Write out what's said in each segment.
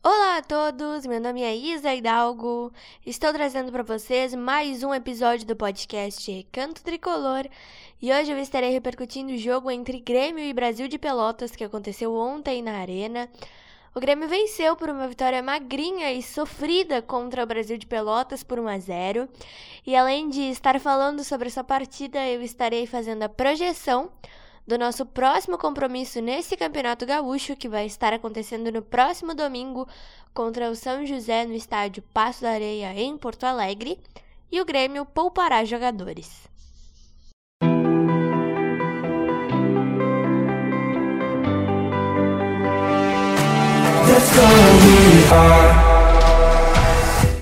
Olá a todos, meu nome é Isa Hidalgo. Estou trazendo para vocês mais um episódio do podcast Recanto Tricolor e hoje eu estarei repercutindo o jogo entre Grêmio e Brasil de Pelotas que aconteceu ontem na Arena. O Grêmio venceu por uma vitória magrinha e sofrida contra o Brasil de Pelotas por 1 a 0. E além de estar falando sobre essa partida, eu estarei fazendo a projeção do nosso próximo compromisso nesse Campeonato Gaúcho, que vai estar acontecendo no próximo domingo contra o São José no estádio Passo da Areia, em Porto Alegre, e o Grêmio poupará jogadores.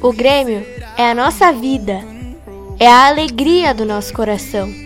O Grêmio é a nossa vida, é a alegria do nosso coração.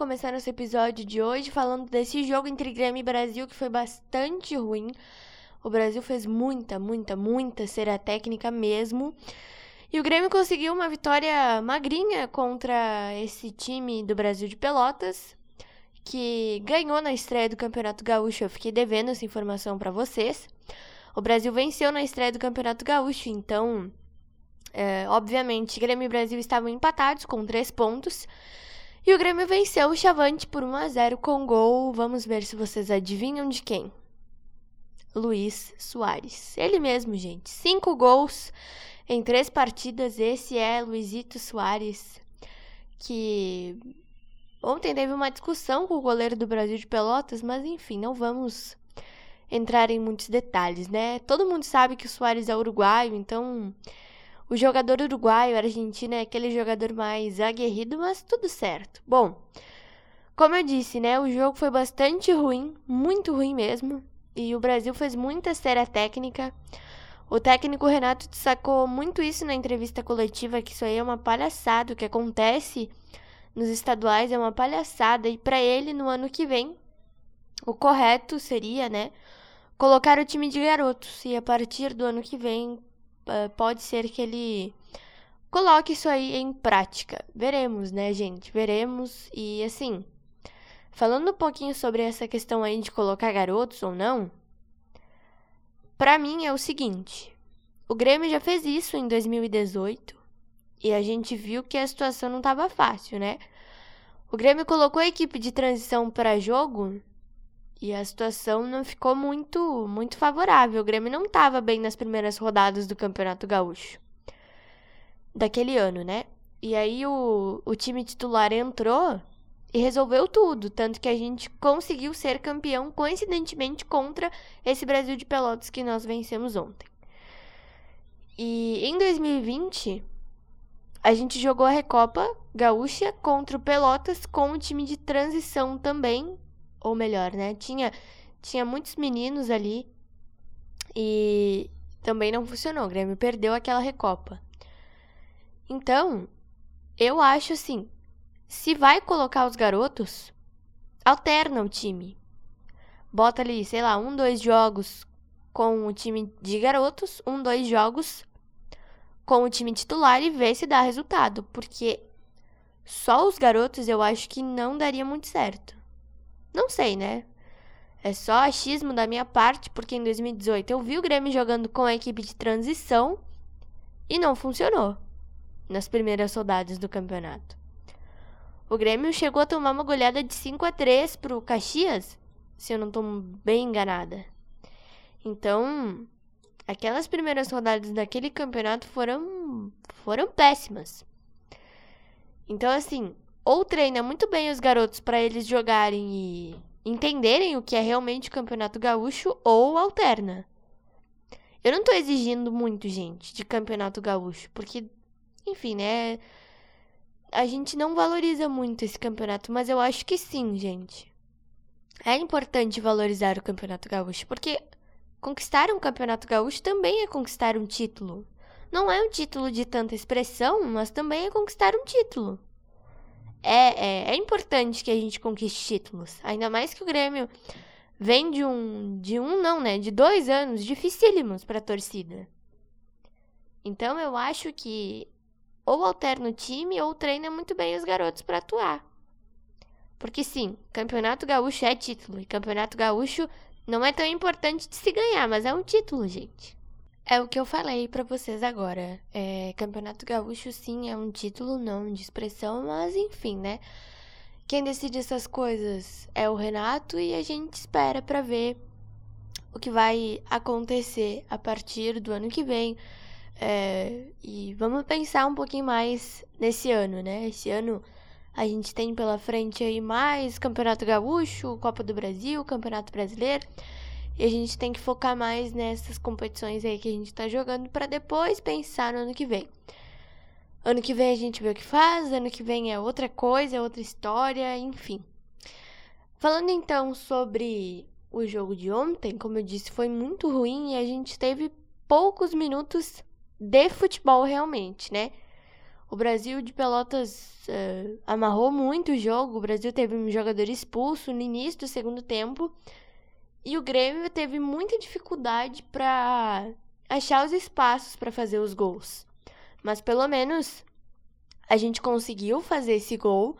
Começar nosso episódio de hoje falando desse jogo entre Grêmio e Brasil que foi bastante ruim. O Brasil fez muita, muita, muita cera técnica mesmo. E o Grêmio conseguiu uma vitória magrinha contra esse time do Brasil de Pelotas, que ganhou na estreia do Campeonato Gaúcho. Eu fiquei devendo essa informação para vocês. O Brasil venceu na estreia do Campeonato Gaúcho, então é, obviamente, Grêmio e Brasil estavam empatados com três pontos. E o Grêmio venceu o Chavante por 1 a 0 com gol. Vamos ver se vocês adivinham de quem. Luiz Soares. Ele mesmo, gente. Cinco gols em três partidas. Esse é Luizito Soares, que ontem teve uma discussão com o goleiro do Brasil de Pelotas, mas enfim, não vamos entrar em muitos detalhes, né? Todo mundo sabe que o Soares é uruguaio, então o jogador uruguaio, argentino, é aquele jogador mais aguerrido, mas tudo certo. Bom, como eu disse, né, o jogo foi bastante ruim, muito ruim mesmo, e o Brasil fez muita séria técnica. O técnico Renato destacou muito isso na entrevista coletiva, que isso aí é uma palhaçada, o que acontece nos estaduais é uma palhaçada, e para ele, no ano que vem, o correto seria, né, colocar o time de garotos, e a partir do ano que vem pode ser que ele coloque isso aí em prática. Veremos, né, gente? Veremos. E assim, falando um pouquinho sobre essa questão aí de colocar garotos ou não, para mim é o seguinte: o Grêmio já fez isso em 2018 e a gente viu que a situação não estava fácil, né? O Grêmio colocou a equipe de transição para jogo e a situação não ficou muito, muito favorável. O Grêmio não estava bem nas primeiras rodadas do Campeonato Gaúcho. Daquele ano, né? E aí o, o time titular entrou e resolveu tudo. Tanto que a gente conseguiu ser campeão, coincidentemente, contra esse Brasil de Pelotas que nós vencemos ontem. E em 2020, a gente jogou a Recopa Gaúcha contra o Pelotas com o time de transição também, ou melhor, né? Tinha, tinha muitos meninos ali e também não funcionou. O Grêmio perdeu aquela recopa. Então, eu acho assim: se vai colocar os garotos, alterna o time. Bota ali, sei lá, um, dois jogos com o time de garotos, um, dois jogos com o time titular e vê se dá resultado. Porque só os garotos eu acho que não daria muito certo. Não sei, né? É só achismo da minha parte, porque em 2018 eu vi o Grêmio jogando com a equipe de transição e não funcionou nas primeiras soldadas do campeonato. O Grêmio chegou a tomar uma goleada de 5 a 3 pro Caxias, se eu não estou bem enganada. Então, aquelas primeiras rodadas daquele campeonato foram foram péssimas. Então, assim, ou treina muito bem os garotos para eles jogarem e entenderem o que é realmente o Campeonato Gaúcho, ou alterna. Eu não tô exigindo muito, gente, de Campeonato Gaúcho, porque, enfim, né? A gente não valoriza muito esse campeonato, mas eu acho que sim, gente. É importante valorizar o Campeonato Gaúcho, porque conquistar um Campeonato Gaúcho também é conquistar um título. Não é um título de tanta expressão, mas também é conquistar um título. É, é, é importante que a gente conquiste títulos. Ainda mais que o Grêmio vem de um. De um, não, né? De dois anos dificílimos para a torcida. Então eu acho que ou alterna o time ou treina muito bem os garotos para atuar. Porque sim, Campeonato Gaúcho é título. E Campeonato Gaúcho não é tão importante de se ganhar, mas é um título, gente. É o que eu falei para vocês agora. É, Campeonato Gaúcho, sim, é um título, não de expressão, mas enfim, né? Quem decide essas coisas é o Renato e a gente espera para ver o que vai acontecer a partir do ano que vem. É, e vamos pensar um pouquinho mais nesse ano, né? Esse ano a gente tem pela frente aí mais Campeonato Gaúcho, Copa do Brasil, Campeonato Brasileiro. E a gente tem que focar mais nessas competições aí que a gente tá jogando para depois pensar no ano que vem. Ano que vem a gente vê o que faz, ano que vem é outra coisa, é outra história, enfim. Falando então sobre o jogo de ontem, como eu disse, foi muito ruim e a gente teve poucos minutos de futebol realmente, né? O Brasil de Pelotas uh, amarrou muito o jogo. O Brasil teve um jogador expulso no início do segundo tempo. E o Grêmio teve muita dificuldade para achar os espaços para fazer os gols. Mas pelo menos a gente conseguiu fazer esse gol.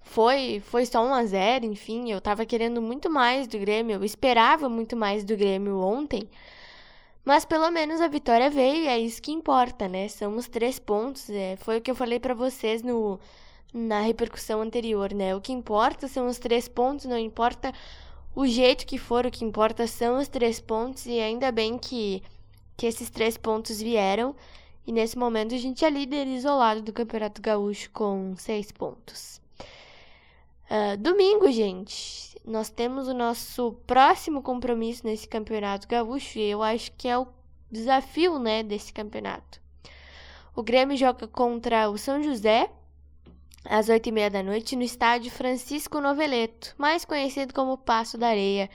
Foi, foi só 1 a 0, enfim, eu tava querendo muito mais do Grêmio, eu esperava muito mais do Grêmio ontem. Mas pelo menos a vitória veio e é isso que importa, né? São os três pontos. É, foi o que eu falei para vocês no, na repercussão anterior, né? O que importa são os três pontos, não importa o jeito que for, o que importa são os três pontos, e ainda bem que, que esses três pontos vieram. E nesse momento a gente é líder isolado do Campeonato Gaúcho com seis pontos. Uh, domingo, gente, nós temos o nosso próximo compromisso nesse Campeonato Gaúcho, e eu acho que é o desafio né, desse campeonato. O Grêmio joga contra o São José às oito e meia da noite no estádio Francisco Noveleto, mais conhecido como Passo da Areia,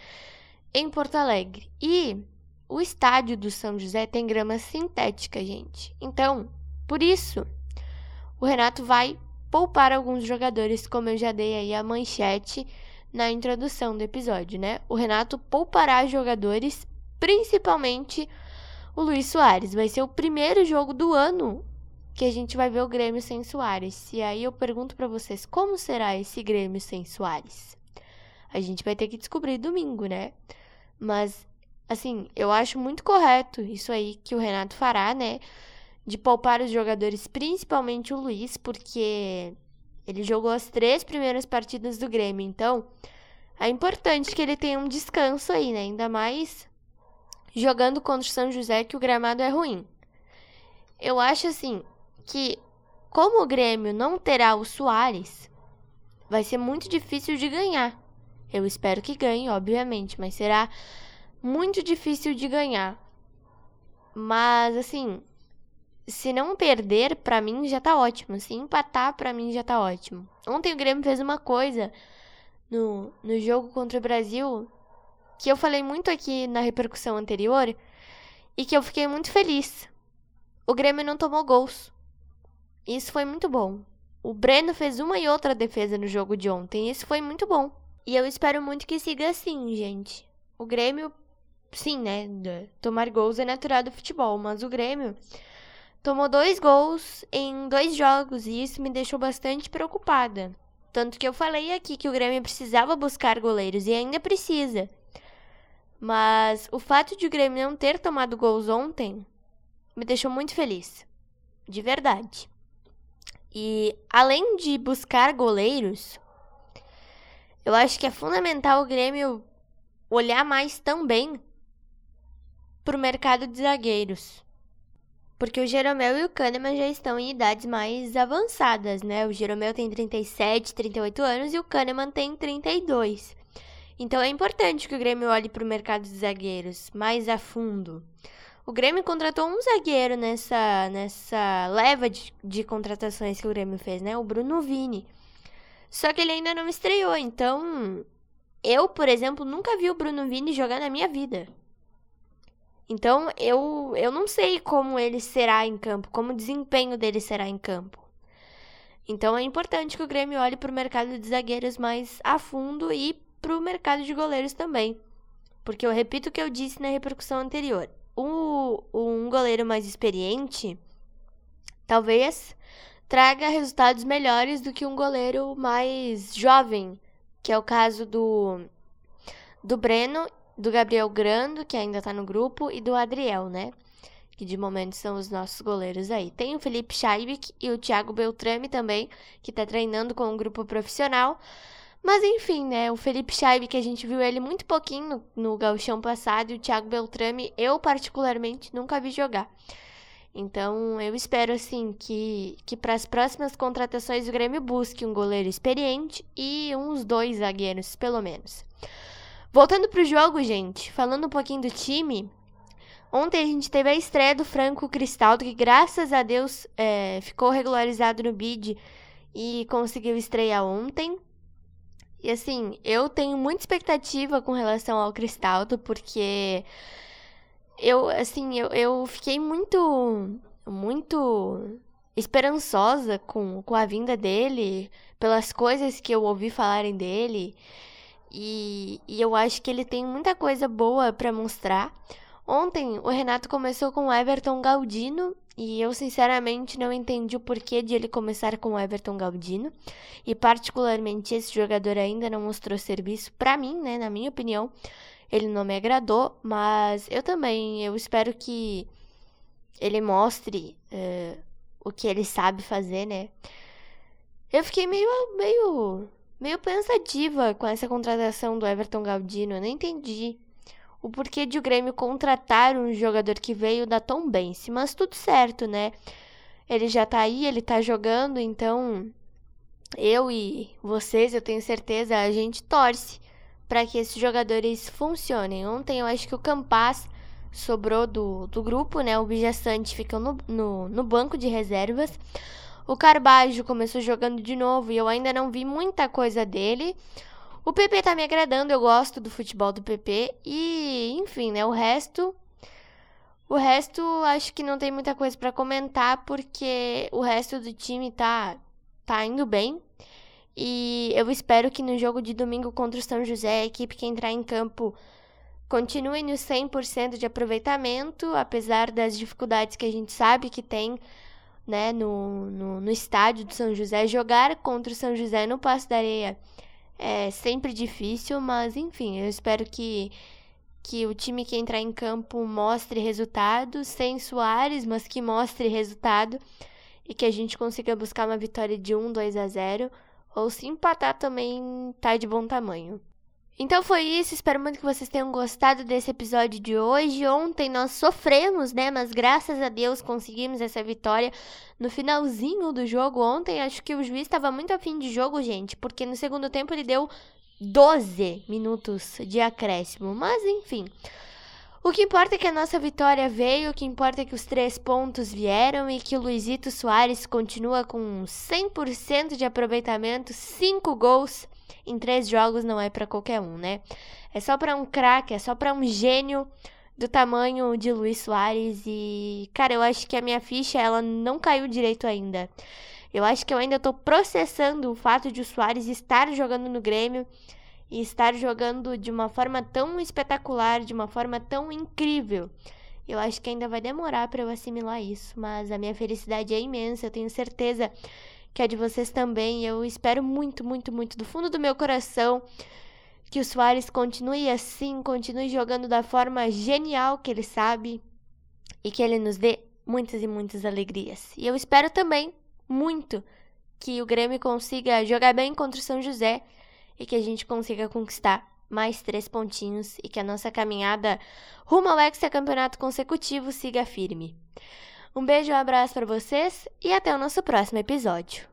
em Porto Alegre. E o estádio do São José tem grama sintética, gente. Então, por isso, o Renato vai poupar alguns jogadores, como eu já dei aí a manchete na introdução do episódio, né? O Renato poupará jogadores, principalmente o Luiz Soares. Vai ser o primeiro jogo do ano que a gente vai ver o Grêmio sem Soares. E aí eu pergunto para vocês, como será esse Grêmio sem Soares? A gente vai ter que descobrir domingo, né? Mas assim, eu acho muito correto isso aí que o Renato fará, né? De poupar os jogadores, principalmente o Luiz, porque ele jogou as três primeiras partidas do Grêmio. Então, é importante que ele tenha um descanso aí, né? Ainda mais jogando contra o São José, que o gramado é ruim. Eu acho assim, que, como o Grêmio não terá o Soares, vai ser muito difícil de ganhar. Eu espero que ganhe, obviamente, mas será muito difícil de ganhar. Mas, assim, se não perder, para mim já tá ótimo. Se empatar, para mim já tá ótimo. Ontem o Grêmio fez uma coisa no, no jogo contra o Brasil que eu falei muito aqui na repercussão anterior e que eu fiquei muito feliz. O Grêmio não tomou gols. Isso foi muito bom. O Breno fez uma e outra defesa no jogo de ontem. Isso foi muito bom. E eu espero muito que siga assim, gente. O Grêmio, sim, né? Tomar gols é natural do futebol, mas o Grêmio tomou dois gols em dois jogos e isso me deixou bastante preocupada. Tanto que eu falei aqui que o Grêmio precisava buscar goleiros e ainda precisa. Mas o fato de o Grêmio não ter tomado gols ontem me deixou muito feliz. De verdade. E além de buscar goleiros, eu acho que é fundamental o Grêmio olhar mais também para o mercado de zagueiros. Porque o Jeromel e o Kahneman já estão em idades mais avançadas, né? O Jeromel tem 37, 38 anos e o Kahneman tem 32. Então é importante que o Grêmio olhe para o mercado de zagueiros mais a fundo. O Grêmio contratou um zagueiro nessa, nessa leva de, de contratações que o Grêmio fez, né? O Bruno Vini. Só que ele ainda não estreou, então eu, por exemplo, nunca vi o Bruno Vini jogar na minha vida. Então, eu, eu não sei como ele será em campo, como o desempenho dele será em campo. Então, é importante que o Grêmio olhe para o mercado de zagueiros mais a fundo e para o mercado de goleiros também. Porque eu repito o que eu disse na repercussão anterior. O, um goleiro mais experiente talvez traga resultados melhores do que um goleiro mais jovem, que é o caso do, do Breno do Gabriel Grando, que ainda tá no grupo, e do Adriel, né? Que de momento são os nossos goleiros aí. Tem o Felipe Scheibik e o Thiago Beltrame também, que tá treinando com um grupo profissional. Mas enfim, né? O Felipe Scheibik, a gente viu ele muito pouquinho no, no gauchão passado, e o Thiago Beltrame, eu particularmente nunca vi jogar. Então, eu espero assim que, que para as próximas contratações o Grêmio busque um goleiro experiente e uns dois zagueiros, pelo menos. Voltando pro jogo, gente, falando um pouquinho do time. Ontem a gente teve a estreia do Franco Cristaldo, que graças a Deus é, ficou regularizado no bid e conseguiu estrear ontem. E assim, eu tenho muita expectativa com relação ao Cristaldo, porque eu, assim, eu, eu fiquei muito, muito esperançosa com, com a vinda dele, pelas coisas que eu ouvi falarem dele. E, e eu acho que ele tem muita coisa boa para mostrar. Ontem o Renato começou com o Everton Galdino e eu sinceramente não entendi o porquê de ele começar com o Everton Galdino. E particularmente esse jogador ainda não mostrou serviço para mim, né, na minha opinião. Ele não me agradou, mas eu também eu espero que ele mostre uh, o que ele sabe fazer, né? Eu fiquei meio meio meio pensativa com essa contratação do Everton Galdino. Eu não entendi o porquê de o Grêmio contratar um jogador que veio da Tombense, mas tudo certo, né? Ele já tá aí, ele tá jogando, então eu e vocês, eu tenho certeza, a gente torce para que esses jogadores funcionem. Ontem eu acho que o Campas sobrou do, do grupo, né? O Bijaçante fica no, no, no banco de reservas. O Carbajo começou jogando de novo e eu ainda não vi muita coisa dele. O PP tá me agradando, eu gosto do futebol do PP. E, enfim, né? O resto. O resto, acho que não tem muita coisa para comentar, porque o resto do time tá, tá indo bem. E eu espero que no jogo de domingo contra o São José, a equipe que entrar em campo continue no 100% de aproveitamento, apesar das dificuldades que a gente sabe que tem né, no, no, no, estádio do São José. Jogar contra o São José no Passo da Areia é sempre difícil, mas enfim, eu espero que, que o time que entrar em campo mostre resultado, sem Soares, mas que mostre resultado e que a gente consiga buscar uma vitória de 1, 2 a 0 ou se empatar também tá de bom tamanho. Então foi isso, espero muito que vocês tenham gostado desse episódio de hoje. Ontem nós sofremos, né? Mas graças a Deus conseguimos essa vitória no finalzinho do jogo. Ontem acho que o juiz estava muito afim de jogo, gente, porque no segundo tempo ele deu 12 minutos de acréscimo. Mas enfim. O que importa é que a nossa vitória veio, o que importa é que os três pontos vieram e que o Luizito Soares continua com 100% de aproveitamento, 5 gols em três jogos não é para qualquer um, né? É só para um craque, é só para um gênio do tamanho de Luiz Soares e, cara, eu acho que a minha ficha ela não caiu direito ainda. Eu acho que eu ainda tô processando o fato de o Soares estar jogando no Grêmio e estar jogando de uma forma tão espetacular, de uma forma tão incrível. Eu acho que ainda vai demorar para eu assimilar isso, mas a minha felicidade é imensa, eu tenho certeza que é de vocês também. Eu espero muito, muito, muito do fundo do meu coração que o Soares continue assim, continue jogando da forma genial que ele sabe e que ele nos dê muitas e muitas alegrias. E eu espero também muito que o Grêmio consiga jogar bem contra o São José e que a gente consiga conquistar mais três pontinhos e que a nossa caminhada rumo ao hexacampeonato consecutivo siga firme. Um beijo e um abraço para vocês e até o nosso próximo episódio.